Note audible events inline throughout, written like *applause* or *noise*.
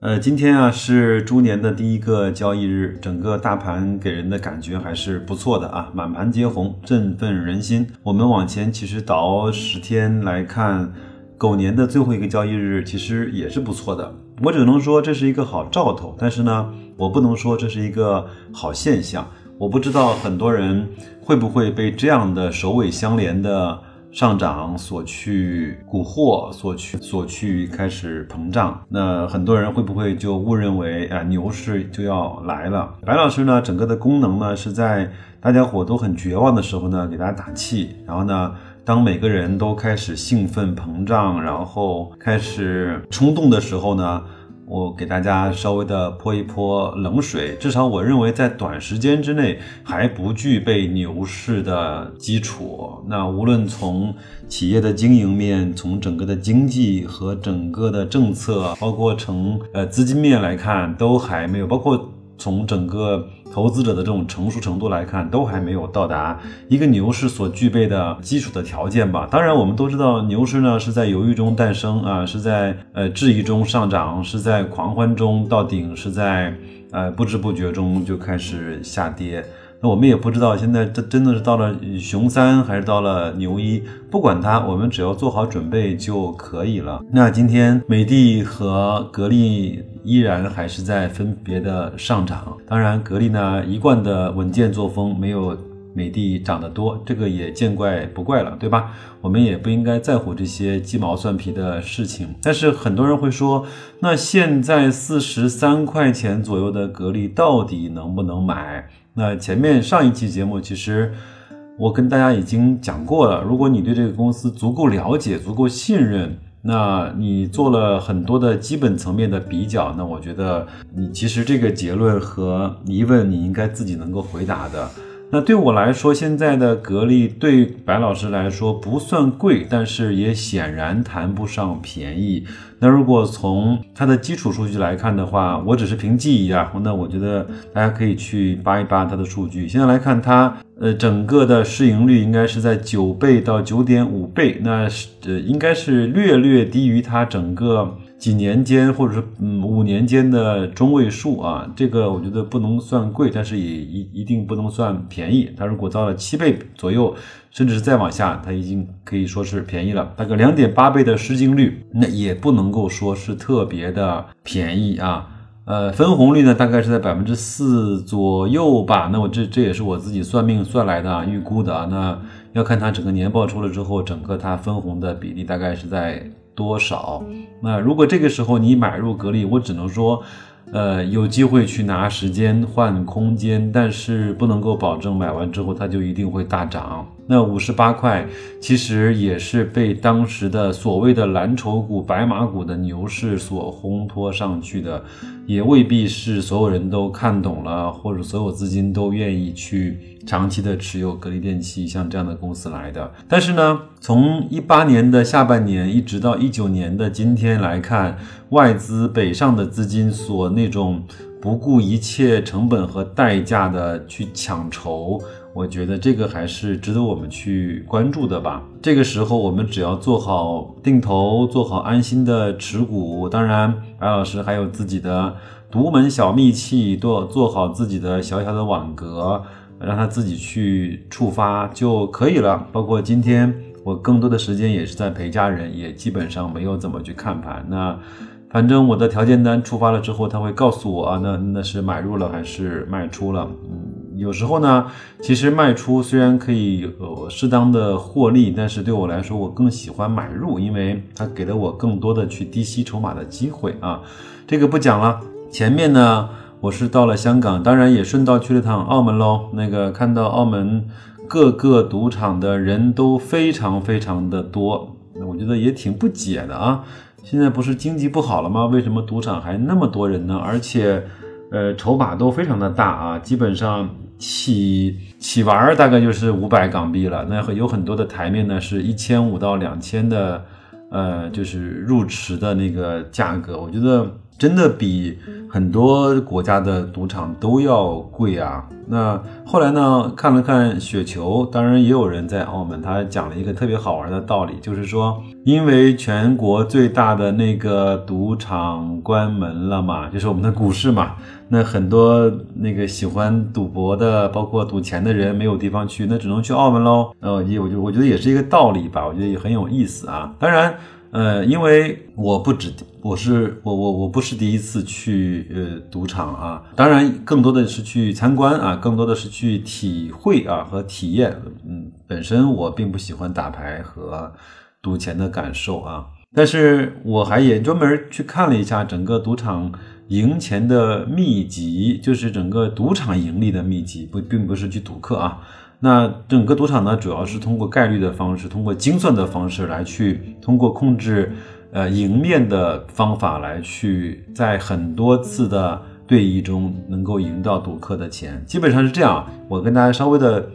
呃，今天啊是猪年的第一个交易日，整个大盘给人的感觉还是不错的啊，满盘皆红，振奋人心。我们往前其实倒十天来看，狗年的最后一个交易日其实也是不错的。我只能说这是一个好兆头，但是呢，我不能说这是一个好现象。我不知道很多人会不会被这样的首尾相连的。上涨所去蛊惑，所去所去开始膨胀，那很多人会不会就误认为啊牛市就要来了？白老师呢，整个的功能呢是在大家伙都很绝望的时候呢给大家打气，然后呢，当每个人都开始兴奋膨胀，然后开始冲动的时候呢？我给大家稍微的泼一泼冷水，至少我认为在短时间之内还不具备牛市的基础。那无论从企业的经营面，从整个的经济和整个的政策，包括从呃资金面来看，都还没有，包括。从整个投资者的这种成熟程度来看，都还没有到达一个牛市所具备的基础的条件吧。当然，我们都知道牛市呢是在犹豫中诞生啊，是在呃质疑中上涨，是在狂欢中到顶，是在呃不知不觉中就开始下跌。那我们也不知道现在这真的是到了熊三还是到了牛一，不管它，我们只要做好准备就可以了。那今天美的和格力依然还是在分别的上涨，当然格力呢一贯的稳健作风没有美的涨得多，这个也见怪不怪了，对吧？我们也不应该在乎这些鸡毛蒜皮的事情。但是很多人会说，那现在四十三块钱左右的格力到底能不能买？那前面上一期节目，其实我跟大家已经讲过了。如果你对这个公司足够了解、足够信任，那你做了很多的基本层面的比较，那我觉得你其实这个结论和疑问，你应该自己能够回答的。那对我来说，现在的格力对白老师来说不算贵，但是也显然谈不上便宜。那如果从它的基础数据来看的话，我只是凭记忆啊，那我觉得大家可以去扒一扒它的数据。现在来看，它呃整个的市盈率应该是在九倍到九点五倍，那是呃应该是略略低于它整个。几年间，或者是嗯五年间的中位数啊，这个我觉得不能算贵，但是也一一定不能算便宜。它如果到了七倍左右，甚至是再往下，它已经可以说是便宜了。大概两点八倍的市净率，那也不能够说是特别的便宜啊。呃，分红率呢，大概是在百分之四左右吧。那我这这也是我自己算命算来的啊，预估的啊。那要看它整个年报出了之后，整个它分红的比例大概是在。多少？那如果这个时候你买入格力，我只能说，呃，有机会去拿时间换空间，但是不能够保证买完之后它就一定会大涨。那五十八块其实也是被当时的所谓的蓝筹股、白马股的牛市所烘托上去的，也未必是所有人都看懂了，或者所有资金都愿意去长期的持有格力电器像这样的公司来的。但是呢，从一八年的下半年一直到一九年的今天来看，外资北上的资金所那种不顾一切成本和代价的去抢筹。我觉得这个还是值得我们去关注的吧。这个时候，我们只要做好定投，做好安心的持股。当然，白老师还有自己的独门小秘器，做做好自己的小小的网格，让他自己去触发就可以了。包括今天，我更多的时间也是在陪家人，也基本上没有怎么去看盘。那反正我的条件单触发了之后，他会告诉我啊，那那是买入了还是卖出了？嗯。有时候呢，其实卖出虽然可以呃适当的获利，但是对我来说，我更喜欢买入，因为它给了我更多的去低吸筹码的机会啊。这个不讲了。前面呢，我是到了香港，当然也顺道去了趟澳门喽。那个看到澳门各个赌场的人都非常非常的多，我觉得也挺不解的啊。现在不是经济不好了吗？为什么赌场还那么多人呢？而且，呃，筹码都非常的大啊，基本上。起起玩儿大概就是五百港币了。那有很多的台面呢，是一千五到两千的，呃，就是入池的那个价格。我觉得真的比很多国家的赌场都要贵啊。那后来呢，看了看雪球，当然也有人在澳门，他讲了一个特别好玩的道理，就是说，因为全国最大的那个赌场关门了嘛，就是我们的股市嘛，那很多那个喜欢赌博的，包括赌钱的人没有地方去，那只能去澳门喽。呃，也我就我觉得也是一个道理吧，我觉得也很有意思啊。当然。呃，因为我不止，我是我我我不是第一次去呃赌场啊，当然更多的是去参观啊，更多的是去体会啊和体验。嗯，本身我并不喜欢打牌和赌钱的感受啊，但是我还也专门去看了一下整个赌场赢钱的秘籍，就是整个赌场盈利的秘籍，不并不是去赌客啊。那整个赌场呢，主要是通过概率的方式，通过精算的方式来去，通过控制，呃，赢面的方法来去，在很多次的对弈中能够赢到赌客的钱，基本上是这样。我跟大家稍微的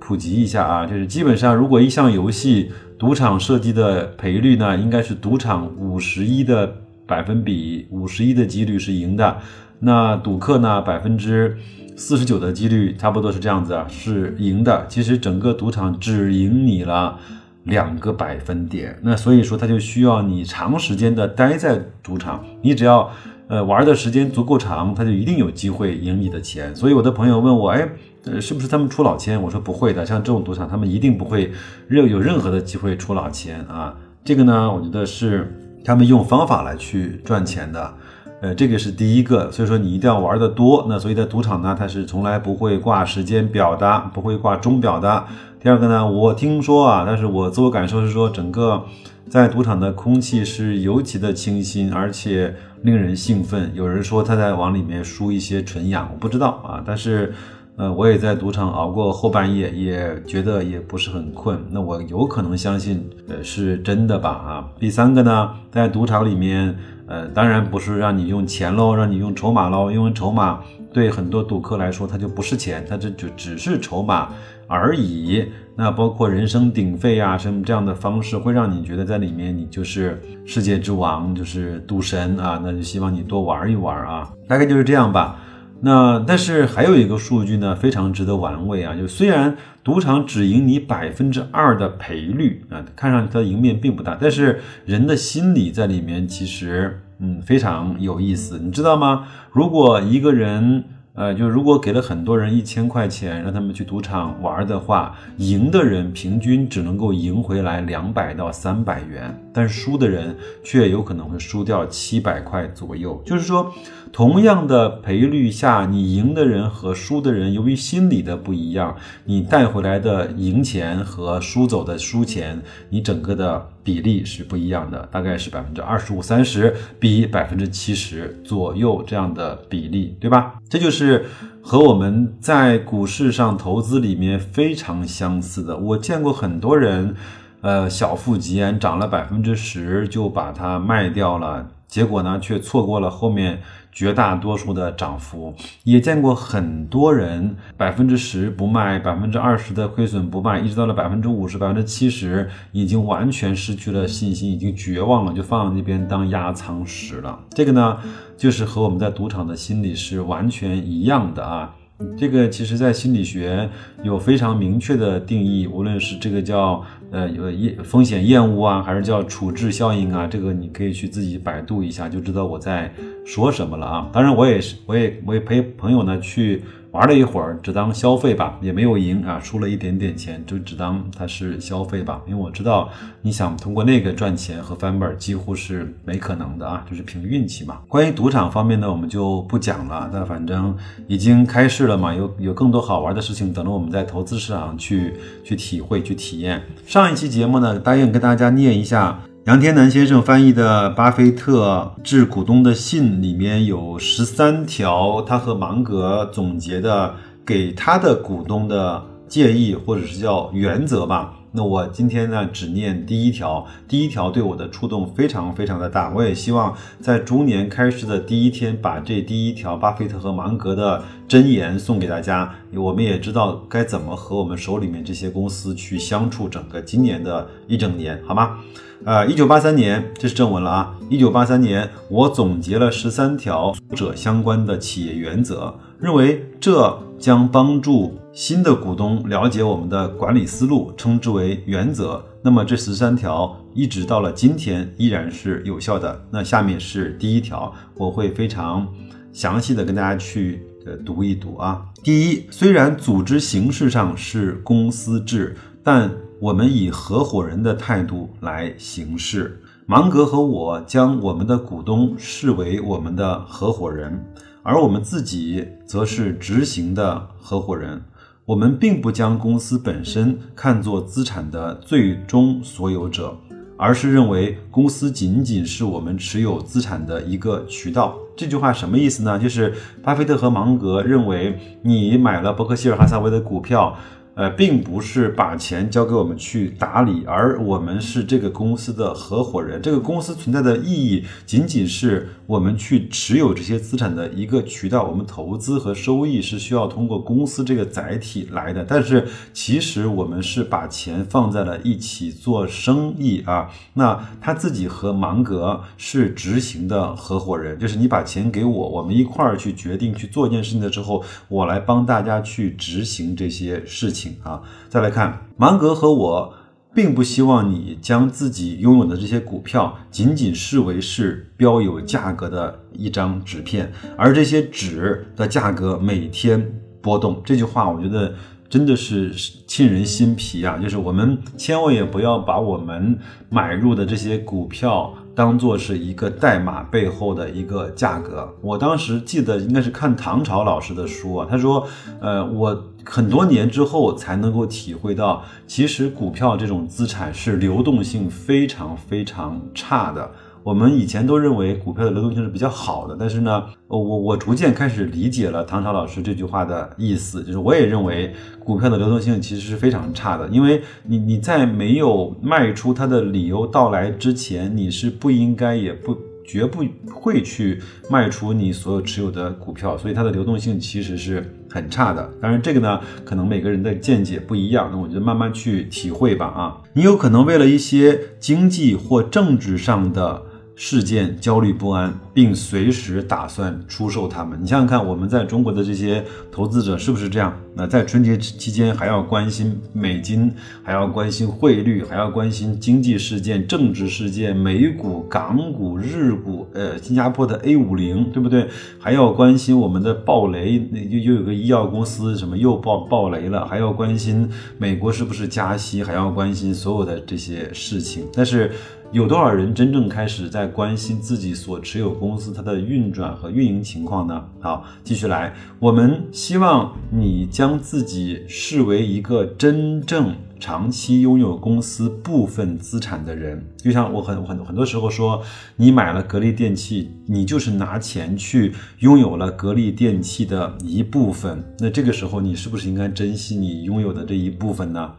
普及一下啊，就是基本上如果一项游戏赌场设计的赔率呢，应该是赌场五十一的百分比，五十一的几率是赢的，那赌客呢百分之。四十九的几率差不多是这样子啊，是赢的。其实整个赌场只赢你了两个百分点，那所以说他就需要你长时间的待在赌场。你只要呃玩的时间足够长，他就一定有机会赢你的钱。所以我的朋友问我，哎，呃，是不是他们出老千？我说不会的，像这种赌场，他们一定不会任有任何的机会出老千啊。这个呢，我觉得是他们用方法来去赚钱的。呃，这个是第一个，所以说你一定要玩的多。那所以在赌场呢，它是从来不会挂时间表的，不会挂钟表的。第二个呢，我听说啊，但是我自我感受是说，整个在赌场的空气是尤其的清新，而且令人兴奋。有人说他在往里面输一些纯氧，我不知道啊，但是。呃，我也在赌场熬过后半夜，也觉得也不是很困。那我有可能相信，呃，是真的吧？啊，第三个呢，在赌场里面，呃，当然不是让你用钱喽，让你用筹码喽，因为筹码对很多赌客来说，它就不是钱，它这就只是筹码而已。那包括人声鼎沸啊，什么这样的方式，会让你觉得在里面你就是世界之王，就是赌神啊。那就希望你多玩一玩啊，大概就是这样吧。那但是还有一个数据呢，非常值得玩味啊！就虽然赌场只赢你百分之二的赔率啊，看上去它的赢面并不大，但是人的心理在里面其实嗯非常有意思，你知道吗？如果一个人。呃，就如果给了很多人一千块钱，让他们去赌场玩的话，赢的人平均只能够赢回来两百到三百元，但是输的人却有可能会输掉七百块左右。就是说，同样的赔率下，你赢的人和输的人，由于心理的不一样，你带回来的赢钱和输走的输钱，你整个的。比例是不一样的，大概是百分之二十五、三十比百分之七十左右这样的比例，对吧？这就是和我们在股市上投资里面非常相似的。我见过很多人，呃，小富即安，涨了百分之十就把它卖掉了，结果呢，却错过了后面。绝大多数的涨幅，也见过很多人百分之十不卖，百分之二十的亏损不卖，一直到了百分之五十、百分之七十，已经完全失去了信心，已经绝望了，就放在那边当压舱石了。这个呢，就是和我们在赌场的心理是完全一样的啊。这个其实，在心理学有非常明确的定义，无论是这个叫呃有厌风险厌恶啊，还是叫处置效应啊，这个你可以去自己百度一下，就知道我在说什么了啊。当然，我也是，我也我也陪朋友呢去。玩了一会儿，只当消费吧，也没有赢啊，输了一点点钱，就只当它是消费吧。因为我知道，你想通过那个赚钱和翻本几乎是没可能的啊，就是凭运气嘛。关于赌场方面呢，我们就不讲了。那反正已经开市了嘛，有有更多好玩的事情等着我们在投资市场去去体会、去体验。上一期节目呢，答应跟大家念一下。杨天南先生翻译的《巴菲特致股东的信》里面有十三条，他和芒格总结的给他的股东的建议，或者是叫原则吧。那我今天呢，只念第一条，第一条对我的触动非常非常的大。我也希望在猪年开始的第一天，把这第一条巴菲特和芒格的箴言送给大家。我们也知道该怎么和我们手里面这些公司去相处，整个今年的一整年，好吗？呃，一九八三年，这是正文了啊。一九八三年，我总结了十三条者相关的企业原则，认为这将帮助新的股东了解我们的管理思路，称之为原则。那么这十三条一直到了今天依然是有效的。那下面是第一条，我会非常详细的跟大家去呃读一读啊。第一，虽然组织形式上是公司制，但我们以合伙人的态度来行事。芒格和我将我们的股东视为我们的合伙人，而我们自己则是执行的合伙人。我们并不将公司本身看作资产的最终所有者，而是认为公司仅仅是我们持有资产的一个渠道。这句话什么意思呢？就是巴菲特和芒格认为，你买了伯克希尔哈撒韦的股票。呃，并不是把钱交给我们去打理，而我们是这个公司的合伙人。这个公司存在的意义，仅仅是我们去持有这些资产的一个渠道。我们投资和收益是需要通过公司这个载体来的。但是，其实我们是把钱放在了一起做生意啊。那他自己和芒格是执行的合伙人，就是你把钱给我，我们一块儿去决定去做一件事情的之后，我来帮大家去执行这些事情。啊，再来看芒格和我，并不希望你将自己拥有的这些股票仅仅视为是标有价格的一张纸片，而这些纸的价格每天波动。这句话我觉得真的是沁人心脾啊！就是我们千万也不要把我们买入的这些股票。当做是一个代码背后的一个价格。我当时记得应该是看唐朝老师的书啊，他说，呃，我很多年之后才能够体会到，其实股票这种资产是流动性非常非常差的。我们以前都认为股票的流动性是比较好的，但是呢，我我逐渐开始理解了唐朝老师这句话的意思，就是我也认为股票的流动性其实是非常差的，因为你你在没有卖出它的理由到来之前，你是不应该也不绝不会去卖出你所有持有的股票，所以它的流动性其实是很差的。当然这个呢，可能每个人的见解不一样，那我就慢慢去体会吧啊，你有可能为了一些经济或政治上的。事件焦虑不安，并随时打算出售他们。你想想看，我们在中国的这些投资者是不是这样？那在春节期间还要关心美金，还要关心汇率，还要关心经济事件、政治事件，美股、港股、日股，呃，新加坡的 A 五零，对不对？还要关心我们的暴雷，那又又有个医药公司什么又爆爆雷了，还要关心美国是不是加息，还要关心所有的这些事情。但是。有多少人真正开始在关心自己所持有公司它的运转和运营情况呢？好，继续来，我们希望你将自己视为一个真正长期拥有公司部分资产的人。就像我很很很多时候说，你买了格力电器，你就是拿钱去拥有了格力电器的一部分。那这个时候，你是不是应该珍惜你拥有的这一部分呢？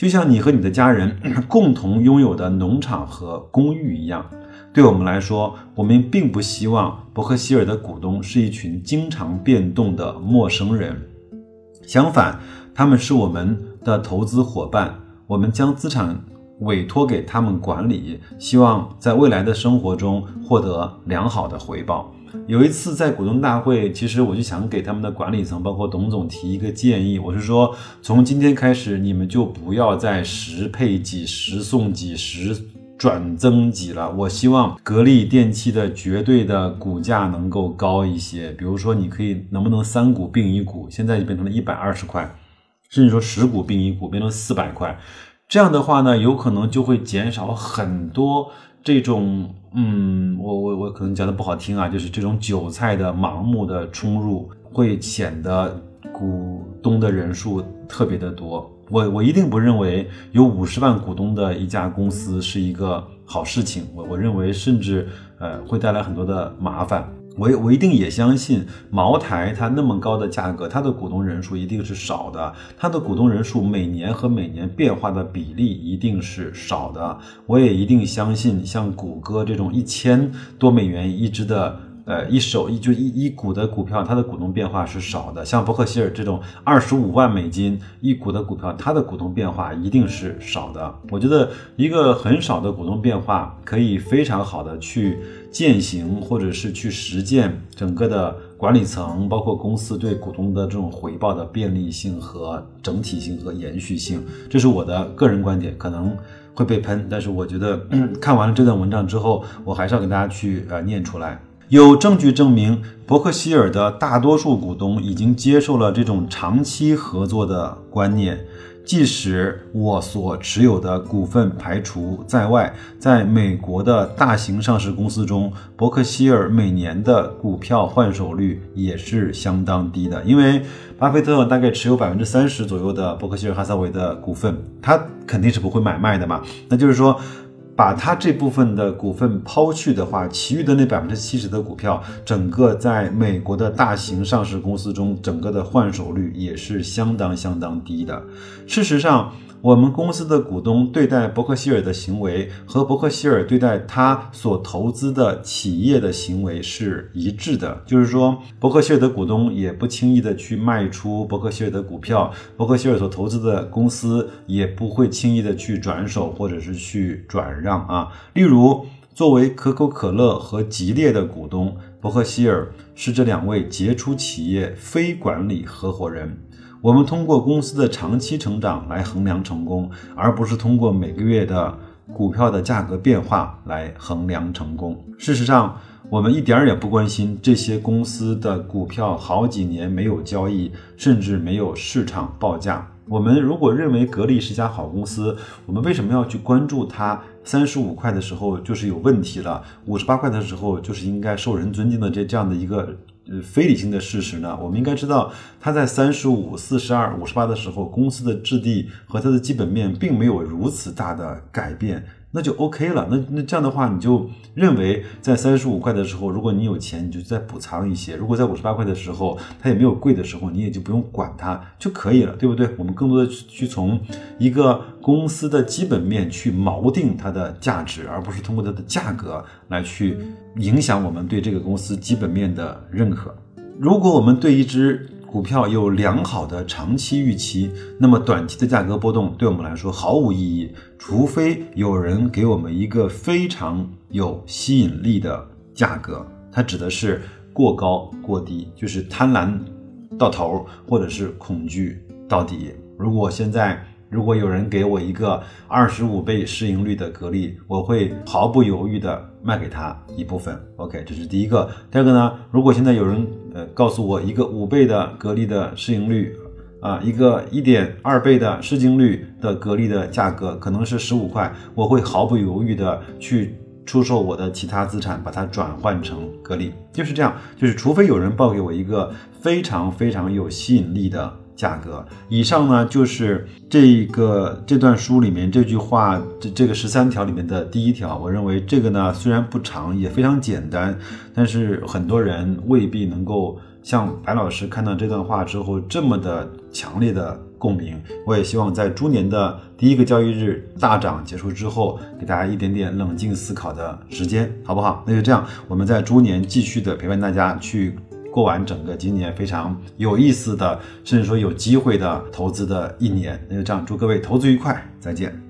就像你和你的家人 *clears throat* 共同拥有的农场和公寓一样，对我们来说，我们并不希望伯克希尔的股东是一群经常变动的陌生人。相反，他们是我们的投资伙伴。我们将资产委托给他们管理，希望在未来的生活中获得良好的回报。有一次在股东大会，其实我就想给他们的管理层，包括董总提一个建议，我是说，从今天开始，你们就不要再十配几、十送几、十转增几了。我希望格力电器的绝对的股价能够高一些，比如说，你可以能不能三股并一股，现在就变成了一百二十块，甚至说十股并一股变成四百块，这样的话呢，有可能就会减少很多。这种，嗯，我我我可能讲的不好听啊，就是这种韭菜的盲目的冲入，会显得股东的人数特别的多。我我一定不认为有五十万股东的一家公司是一个好事情。我我认为甚至呃会带来很多的麻烦。我我一定也相信茅台它那么高的价格，它的股东人数一定是少的，它的股东人数每年和每年变化的比例一定是少的。我也一定相信像谷歌这种一千多美元一只的。呃，一手一就一一股的股票，它的股东变化是少的。像伯克希尔这种二十五万美金一股的股票，它的股东变化一定是少的。我觉得一个很少的股东变化，可以非常好的去践行，或者是去实践整个的管理层，包括公司对股东的这种回报的便利性和整体性和延续性。这是我的个人观点，可能会被喷，但是我觉得 *clears throat* 看完了这段文章之后，我还是要给大家去呃念出来。有证据证明，伯克希尔的大多数股东已经接受了这种长期合作的观念。即使我所持有的股份排除在外，在美国的大型上市公司中，伯克希尔每年的股票换手率也是相当低的。因为巴菲特大概持有百分之三十左右的伯克希尔哈撒韦的股份，他肯定是不会买卖的嘛。那就是说。把它这部分的股份抛去的话，其余的那百分之七十的股票，整个在美国的大型上市公司中，整个的换手率也是相当相当低的。事实上。我们公司的股东对待伯克希尔的行为和伯克希尔对待他所投资的企业的行为是一致的，就是说，伯克希尔的股东也不轻易的去卖出伯克希尔的股票，伯克希尔所投资的公司也不会轻易的去转手或者是去转让啊。例如，作为可口可乐和吉列的股东，伯克希尔是这两位杰出企业非管理合伙人。我们通过公司的长期成长来衡量成功，而不是通过每个月的股票的价格变化来衡量成功。事实上，我们一点儿也不关心这些公司的股票好几年没有交易，甚至没有市场报价。我们如果认为格力是一家好公司，我们为什么要去关注它三十五块的时候就是有问题了，五十八块的时候就是应该受人尊敬的这这样的一个？呃，非理性的事实呢？我们应该知道，它在三十五、四十二、五十八的时候，公司的质地和它的基本面并没有如此大的改变。那就 OK 了。那那这样的话，你就认为在三十五块的时候，如果你有钱，你就再补仓一些；如果在五十八块的时候，它也没有贵的时候，你也就不用管它就可以了，对不对？我们更多的去从一个公司的基本面去锚定它的价值，而不是通过它的价格来去影响我们对这个公司基本面的认可。如果我们对一只股票有良好的长期预期，那么短期的价格波动对我们来说毫无意义，除非有人给我们一个非常有吸引力的价格。它指的是过高过低，就是贪婪到头，或者是恐惧到底。如果现在如果有人给我一个二十五倍市盈率的格力，我会毫不犹豫的卖给他一部分。OK，这是第一个。第二个呢？如果现在有人呃告诉我一个五倍的格力的市盈率，啊，一个一点二倍的市净率的格力的价格可能是十五块，我会毫不犹豫的去出售我的其他资产，把它转换成格力。就是这样，就是除非有人报给我一个非常非常有吸引力的。价格以上呢，就是这个这段书里面这句话这这个十三条里面的第一条。我认为这个呢虽然不长，也非常简单，但是很多人未必能够像白老师看到这段话之后这么的强烈的共鸣。我也希望在猪年的第一个交易日大涨结束之后，给大家一点点冷静思考的时间，好不好？那就这样，我们在猪年继续的陪伴大家去。过完整个今年非常有意思的，甚至说有机会的投资的一年，那就这样，祝各位投资愉快，再见。